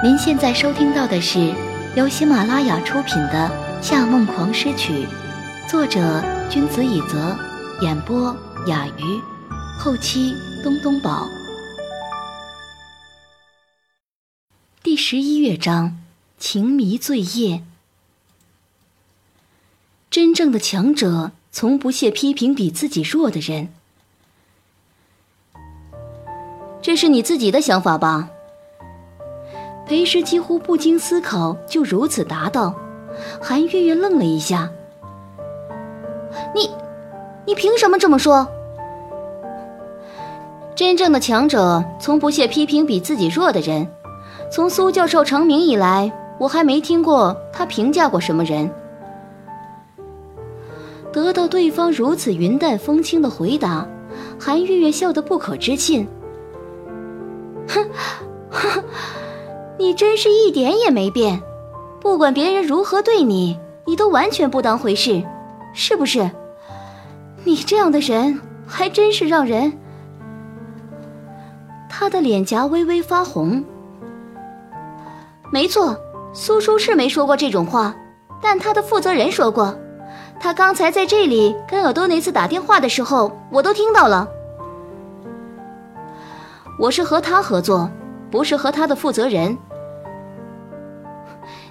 您现在收听到的是由喜马拉雅出品的《夏梦狂诗曲》，作者君子以泽，演播雅鱼，后期东东宝。第十一乐章：情迷醉夜。真正的强者从不屑批评比自己弱的人。这是你自己的想法吧？裴师几乎不经思考就如此答道。韩月月愣了一下：“你，你凭什么这么说？真正的强者从不屑批评比自己弱的人。从苏教授成名以来，我还没听过他评价过什么人。”得到对方如此云淡风轻的回答，韩月月笑得不可置信。哼，你真是一点也没变，不管别人如何对你，你都完全不当回事，是不是？你这样的人还真是让人……他的脸颊微微发红。没错，苏叔是没说过这种话，但他的负责人说过，他刚才在这里跟尔多雷斯打电话的时候，我都听到了。我是和他合作，不是和他的负责人。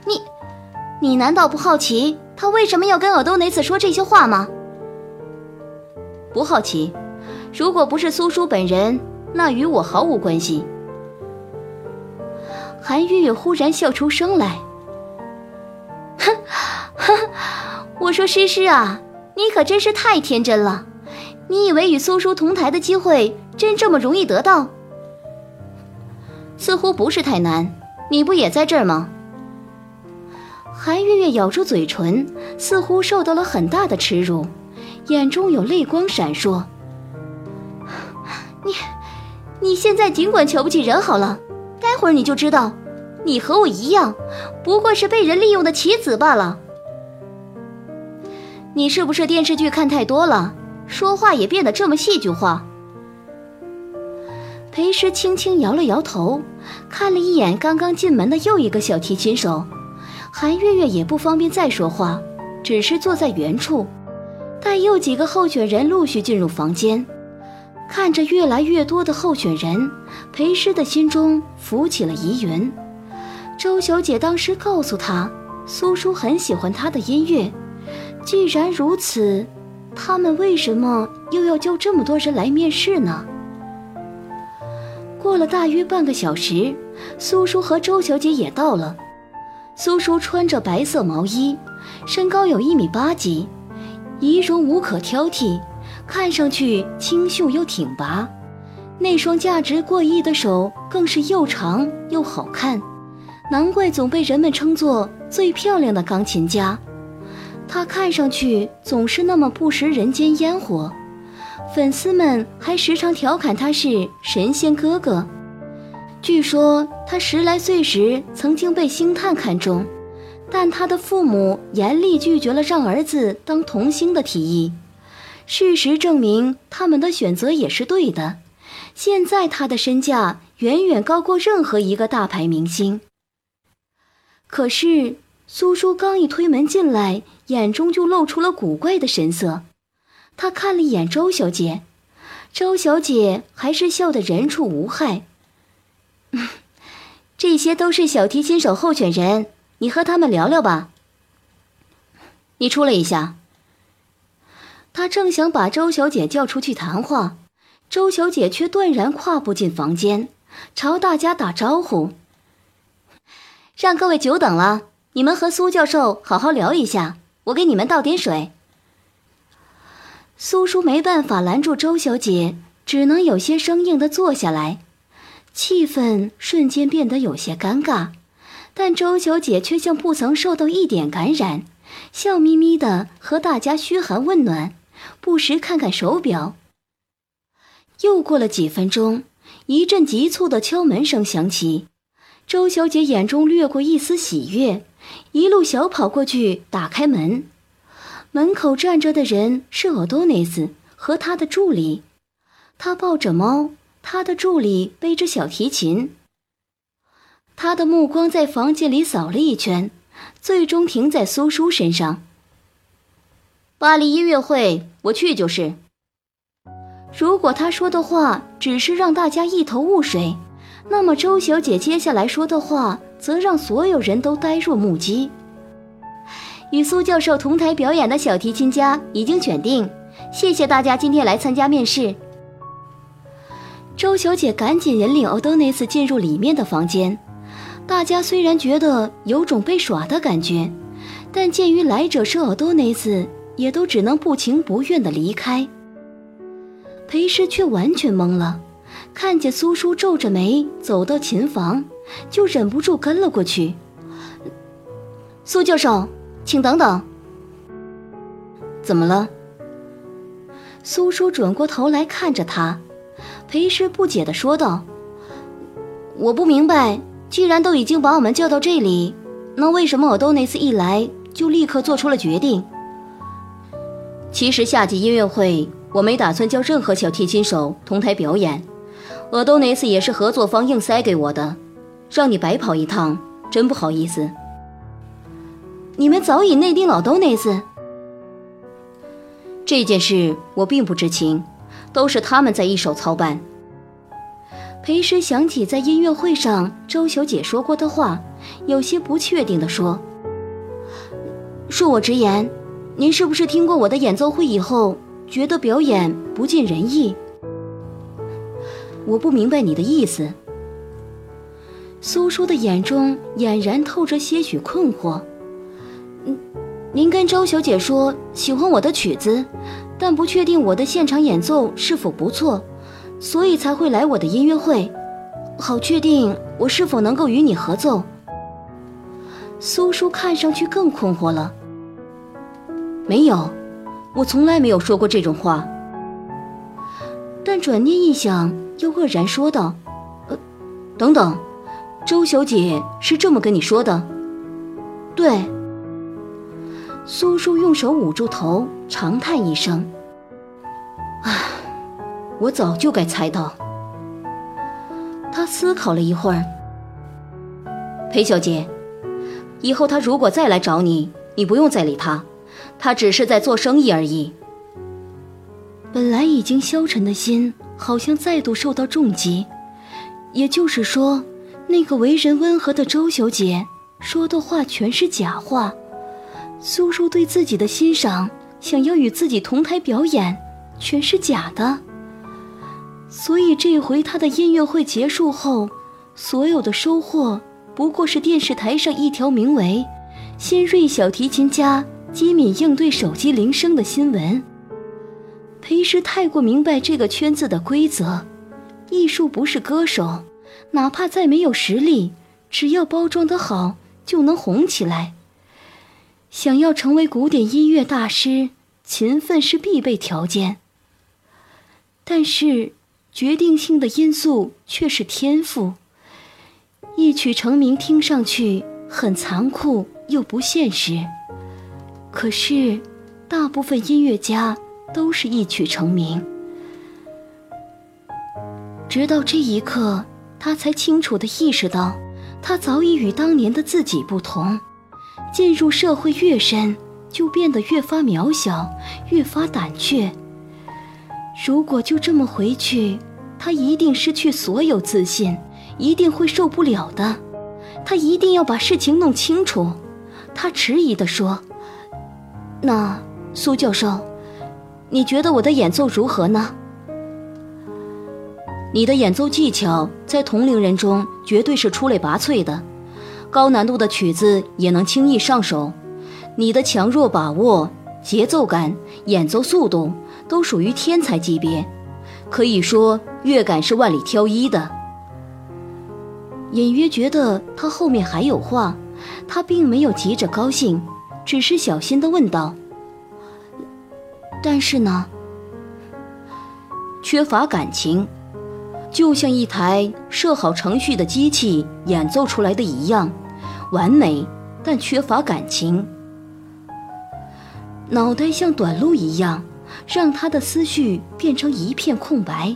你，你难道不好奇他为什么要跟尔多内斯说这些话吗？不好奇，如果不是苏叔本人，那与我毫无关系。韩月月忽然笑出声来，哼，我说诗诗啊，你可真是太天真了，你以为与苏叔同台的机会真这么容易得到？似乎不是太难，你不也在这儿吗？韩月月咬住嘴唇，似乎受到了很大的耻辱，眼中有泪光闪烁。你，你现在尽管瞧不起人好了，待会儿你就知道，你和我一样，不过是被人利用的棋子罢了。你是不是电视剧看太多了，说话也变得这么戏剧化？裴师轻轻摇了摇头，看了一眼刚刚进门的又一个小提琴手，韩月月也不方便再说话，只是坐在原处，待又几个候选人陆续进入房间，看着越来越多的候选人，裴师的心中浮起了疑云。周小姐当时告诉他，苏叔很喜欢他的音乐，既然如此，他们为什么又要叫这么多人来面试呢？过了大约半个小时，苏叔和周小姐也到了。苏叔穿着白色毛衣，身高有一米八几，仪容无可挑剔，看上去清秀又挺拔。那双价值过亿的手更是又长又好看，难怪总被人们称作最漂亮的钢琴家。他看上去总是那么不食人间烟火。粉丝们还时常调侃他是神仙哥哥。据说他十来岁时曾经被星探看中，但他的父母严厉拒绝了让儿子当童星的提议。事实证明，他们的选择也是对的。现在他的身价远远高过任何一个大牌明星。可是苏叔刚一推门进来，眼中就露出了古怪的神色。他看了一眼周小姐，周小姐还是笑得人畜无害。这些都是小提琴手候选人，你和他们聊聊吧。你出来一下。他正想把周小姐叫出去谈话，周小姐却断然跨步进房间，朝大家打招呼：“让各位久等了，你们和苏教授好好聊一下，我给你们倒点水。”苏叔没办法拦住周小姐，只能有些生硬的坐下来，气氛瞬间变得有些尴尬。但周小姐却像不曾受到一点感染，笑眯眯的和大家嘘寒问暖，不时看看手表。又过了几分钟，一阵急促的敲门声响起，周小姐眼中掠过一丝喜悦，一路小跑过去打开门。门口站着的人是奥多内斯和他的助理，他抱着猫，他的助理背着小提琴。他的目光在房间里扫了一圈，最终停在苏叔身上。巴黎音乐会，我去就是。如果他说的话只是让大家一头雾水，那么周小姐接下来说的话则让所有人都呆若木鸡。与苏教授同台表演的小提琴家已经选定，谢谢大家今天来参加面试。周小姐赶紧引领欧多内斯进入里面的房间。大家虽然觉得有种被耍的感觉，但鉴于来者是欧多内斯，也都只能不情不愿地离开。裴师却完全懵了，看见苏叔皱着眉走到琴房，就忍不住跟了过去。苏教授，请等等。怎么了？苏叔转过头来看着他，裴师不解地说道：“我不明白，既然都已经把我们叫到这里，那为什么我都那次一来就立刻做出了决定？其实夏季音乐会。”我没打算叫任何小提琴手同台表演，厄多内斯也是合作方硬塞给我的，让你白跑一趟，真不好意思。你们早已内定老多内斯，这件事我并不知情，都是他们在一手操办。裴师想起在音乐会上周小姐说过的话，有些不确定地说：“恕我直言，您是不是听过我的演奏会以后？”觉得表演不尽人意，我不明白你的意思。苏叔的眼中俨然透着些许困惑。嗯，您跟周小姐说喜欢我的曲子，但不确定我的现场演奏是否不错，所以才会来我的音乐会，好确定我是否能够与你合奏。苏叔看上去更困惑了。没有。我从来没有说过这种话，但转念一想，又愕然说道：“呃，等等，周小姐是这么跟你说的？”对。苏叔用手捂住头，长叹一声：“唉，我早就该猜到。”他思考了一会儿：“裴小姐，以后他如果再来找你，你不用再理他。”他只是在做生意而已。本来已经消沉的心，好像再度受到重击。也就是说，那个为人温和的周小姐说的话全是假话。苏叔对自己的欣赏，想要与自己同台表演，全是假的。所以这回他的音乐会结束后，所有的收获不过是电视台上一条名为“新锐小提琴家”。机敏应对手机铃声的新闻。裴师太过明白这个圈子的规则：艺术不是歌手，哪怕再没有实力，只要包装得好，就能红起来。想要成为古典音乐大师，勤奋是必备条件。但是，决定性的因素却是天赋。一曲成名，听上去很残酷又不现实。可是，大部分音乐家都是一曲成名。直到这一刻，他才清楚地意识到，他早已与当年的自己不同。进入社会越深，就变得越发渺小，越发胆怯。如果就这么回去，他一定失去所有自信，一定会受不了的。他一定要把事情弄清楚。他迟疑地说。那苏教授，你觉得我的演奏如何呢？你的演奏技巧在同龄人中绝对是出类拔萃的，高难度的曲子也能轻易上手。你的强弱把握、节奏感、演奏速度都属于天才级别，可以说乐感是万里挑一的。隐约觉得他后面还有话，他并没有急着高兴。只是小心地问道：“但是呢？缺乏感情，就像一台设好程序的机器演奏出来的一样，完美但缺乏感情。脑袋像短路一样，让他的思绪变成一片空白。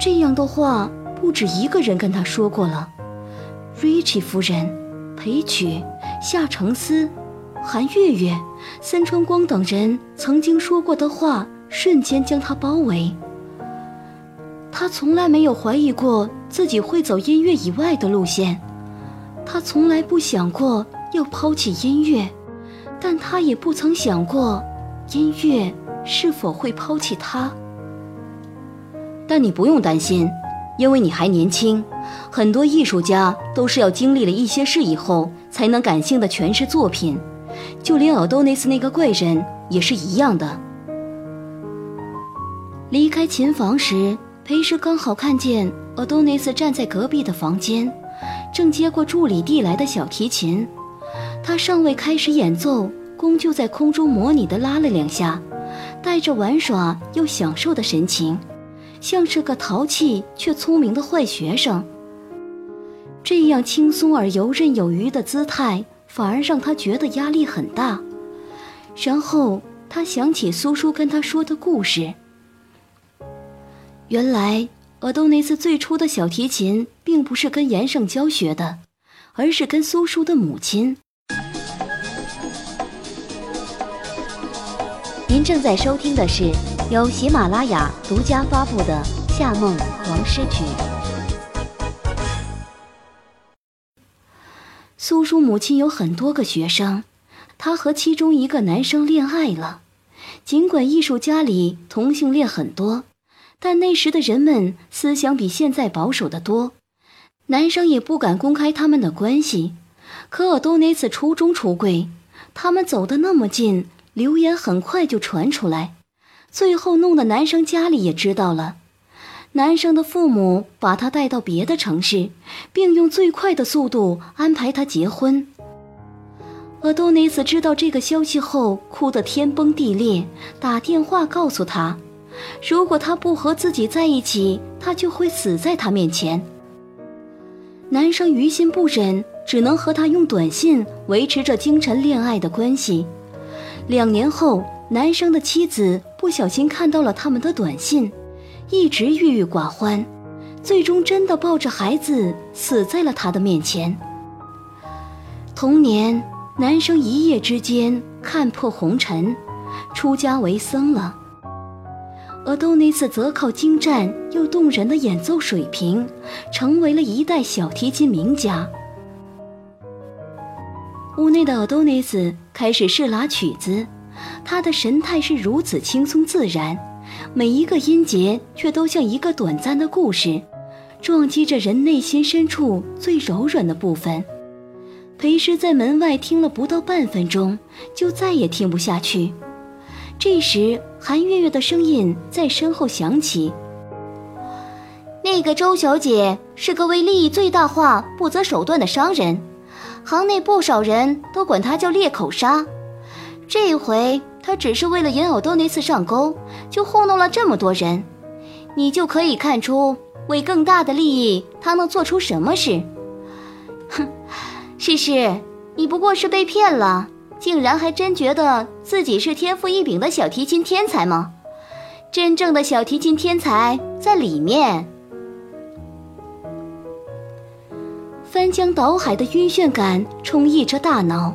这样的话，不止一个人跟他说过了。瑞奇夫人、裴曲、夏承思、韩月月、森川光等人曾经说过的话，瞬间将他包围。他从来没有怀疑过自己会走音乐以外的路线，他从来不想过要抛弃音乐，但他也不曾想过音乐是否会抛弃他。但你不用担心，因为你还年轻。很多艺术家都是要经历了一些事以后，才能感性的诠释作品。就连奥多内斯那个怪人也是一样的。离开琴房时，裴师刚好看见奥多内斯站在隔壁的房间，正接过助理递来的小提琴。他尚未开始演奏，弓就在空中模拟的拉了两下，带着玩耍又享受的神情。像是个淘气却聪明的坏学生。这样轻松而游刃有余的姿态，反而让他觉得压力很大。然后他想起苏叔跟他说的故事。原来，阿多内斯最初的小提琴并不是跟严胜教学的，而是跟苏叔的母亲。您正在收听的是。由喜马拉雅独家发布的《夏梦王诗曲》。苏叔母亲有很多个学生，她和其中一个男生恋爱了。尽管艺术家里同性恋很多，但那时的人们思想比现在保守的多，男生也不敢公开他们的关系。可尔多内斯初中出柜，他们走得那么近，流言很快就传出来。最后弄得男生家里也知道了，男生的父母把他带到别的城市，并用最快的速度安排他结婚。尔多内斯知道这个消息后，哭得天崩地裂，打电话告诉他，如果他不和自己在一起，他就会死在他面前。男生于心不忍，只能和他用短信维持着精神恋爱的关系。两年后。男生的妻子不小心看到了他们的短信，一直郁郁寡欢，最终真的抱着孩子死在了他的面前。同年，男生一夜之间看破红尘，出家为僧了。而多尼斯则靠精湛又动人的演奏水平，成为了一代小提琴名家。屋内的奥多尼斯开始试拉曲子。他的神态是如此轻松自然，每一个音节却都像一个短暂的故事，撞击着人内心深处最柔软的部分。裴师在门外听了不到半分钟，就再也听不下去。这时，韩月月的声音在身后响起：“那个周小姐是个为利益最大化不择手段的商人，行内不少人都管她叫裂口杀。”这回她只是为了引奥多尼斯上钩，就糊弄了这么多人，你就可以看出，为更大的利益，她能做出什么事。哼，诗诗，你不过是被骗了，竟然还真觉得自己是天赋异禀的小提琴天才吗？真正的小提琴天才在里面。翻江倒海的晕眩感充溢着大脑。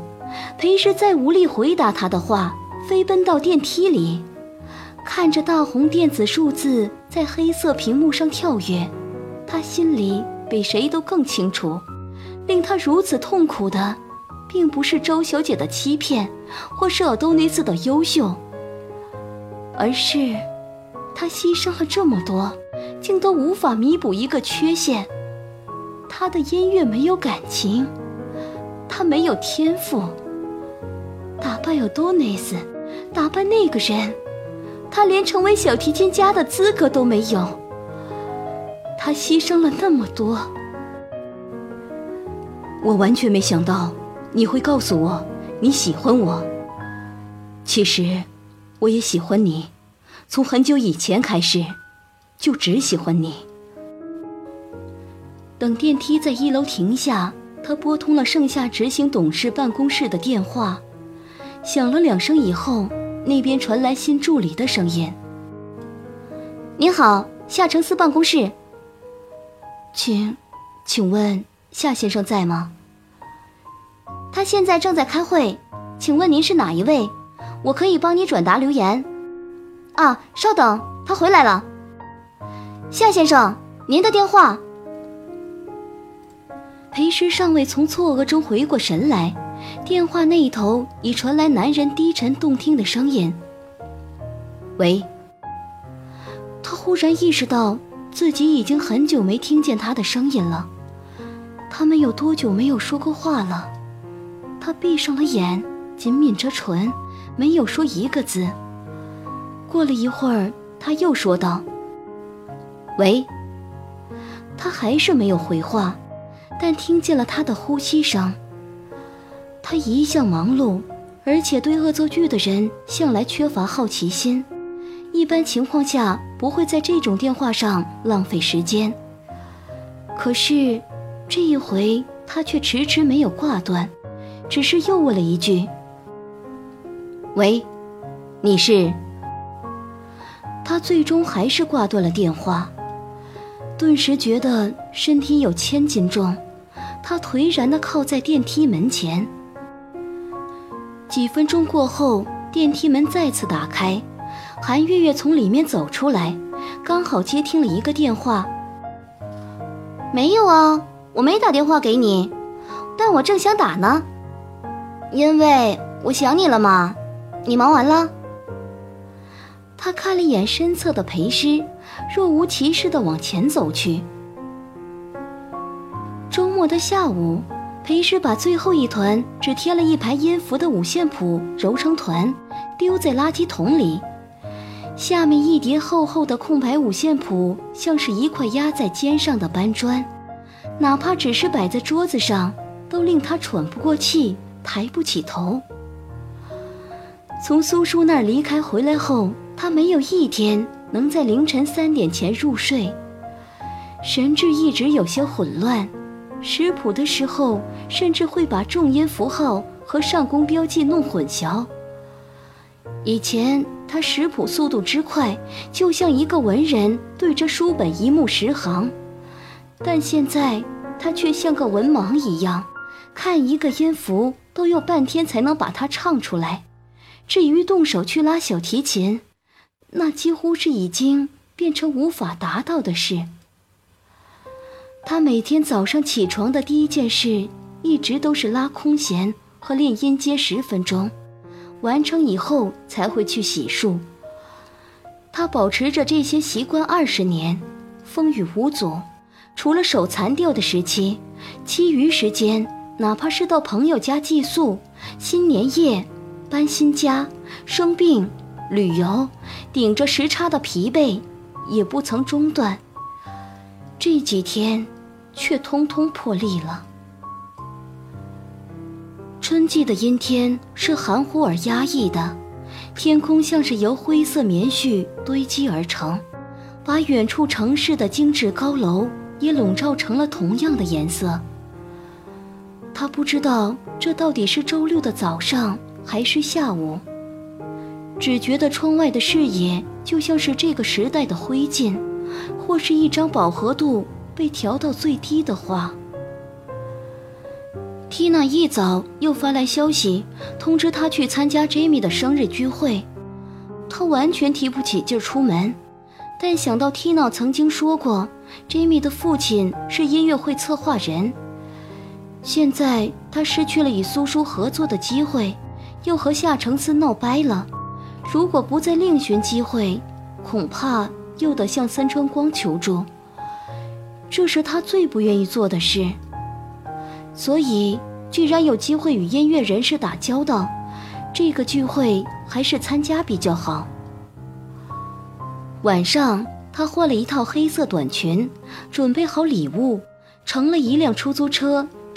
裴氏再无力回答他的话，飞奔到电梯里，看着大红电子数字在黑色屏幕上跳跃，他心里比谁都更清楚，令他如此痛苦的，并不是周小姐的欺骗，或是尔多尼斯的优秀，而是他牺牲了这么多，竟都无法弥补一个缺陷。他的音乐没有感情。他没有天赋，打败有多内斯，打败那个人，他连成为小提琴家的资格都没有。他牺牲了那么多，我完全没想到你会告诉我你喜欢我。其实，我也喜欢你，从很久以前开始，就只喜欢你。等电梯在一楼停下。他拨通了盛夏执行董事办公室的电话，响了两声以后，那边传来新助理的声音：“您好，夏承思办公室，请，请问夏先生在吗？他现在正在开会，请问您是哪一位？我可以帮你转达留言。啊，稍等，他回来了。夏先生，您的电话。裴师尚未从错愕中回过神来，电话那一头已传来男人低沉动听的声音：“喂。”他忽然意识到自己已经很久没听见他的声音了。他们有多久没有说过话了？他闭上了眼，紧抿着唇，没有说一个字。过了一会儿，他又说道：“喂。”他还是没有回话，但听见了他的呼吸声。他一向忙碌，而且对恶作剧的人向来缺乏好奇心，一般情况下不会在这种电话上浪费时间。可是，这一回他却迟迟没有挂断。只是又问了一句：“喂，你是？”他最终还是挂断了电话，顿时觉得身体有千斤重，他颓然地靠在电梯门前。几分钟过后，电梯门再次打开，韩月月从里面走出来，刚好接听了一个电话。“没有啊，我没打电话给你，但我正想打呢。”因为我想你了嘛，你忙完了。他看了一眼身侧的裴师，若无其事地往前走去。周末的下午，裴师把最后一团只贴了一排音符的五线谱揉成团，丢在垃圾桶里。下面一叠厚厚的空白五线谱，像是一块压在肩上的搬砖，哪怕只是摆在桌子上，都令他喘不过气。抬不起头。从苏叔那儿离开回来后，他没有一天能在凌晨三点前入睡，神志一直有些混乱。识谱的时候，甚至会把重音符号和上弓标记弄混淆。以前他识谱速度之快，就像一个文人对着书本一目十行，但现在他却像个文盲一样，看一个音符。都要半天才能把它唱出来，至于动手去拉小提琴，那几乎是已经变成无法达到的事。他每天早上起床的第一件事，一直都是拉空弦和练音阶十分钟，完成以后才会去洗漱。他保持着这些习惯二十年，风雨无阻，除了手残掉的时期，其余时间。哪怕是到朋友家寄宿、新年夜、搬新家、生病、旅游，顶着时差的疲惫，也不曾中断。这几天，却通通破例了。春季的阴天是含糊而压抑的，天空像是由灰色棉絮堆积而成，把远处城市的精致高楼也笼罩成了同样的颜色。他不知道这到底是周六的早上还是下午，只觉得窗外的视野就像是这个时代的灰烬，或是一张饱和度被调到最低的画。缇娜一早又发来消息，通知他去参加 Jamie 的生日聚会，他完全提不起劲出门，但想到缇娜曾经说过，Jamie 的父亲是音乐会策划人。现在他失去了与苏叔合作的机会，又和夏承思闹掰了。如果不再另寻机会，恐怕又得向三川光求助。这是他最不愿意做的事。所以，既然有机会与音乐人士打交道，这个聚会还是参加比较好。晚上，他换了一套黑色短裙，准备好礼物，乘了一辆出租车。